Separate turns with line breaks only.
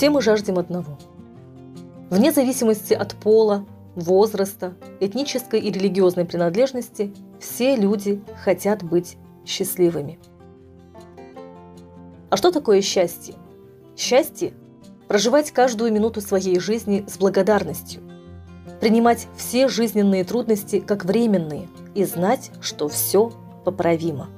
Все мы жаждем одного. Вне зависимости от пола, возраста, этнической и религиозной принадлежности, все люди хотят быть счастливыми. А что такое счастье? Счастье – проживать каждую минуту своей жизни с благодарностью, принимать все жизненные трудности как временные и знать, что все поправимо.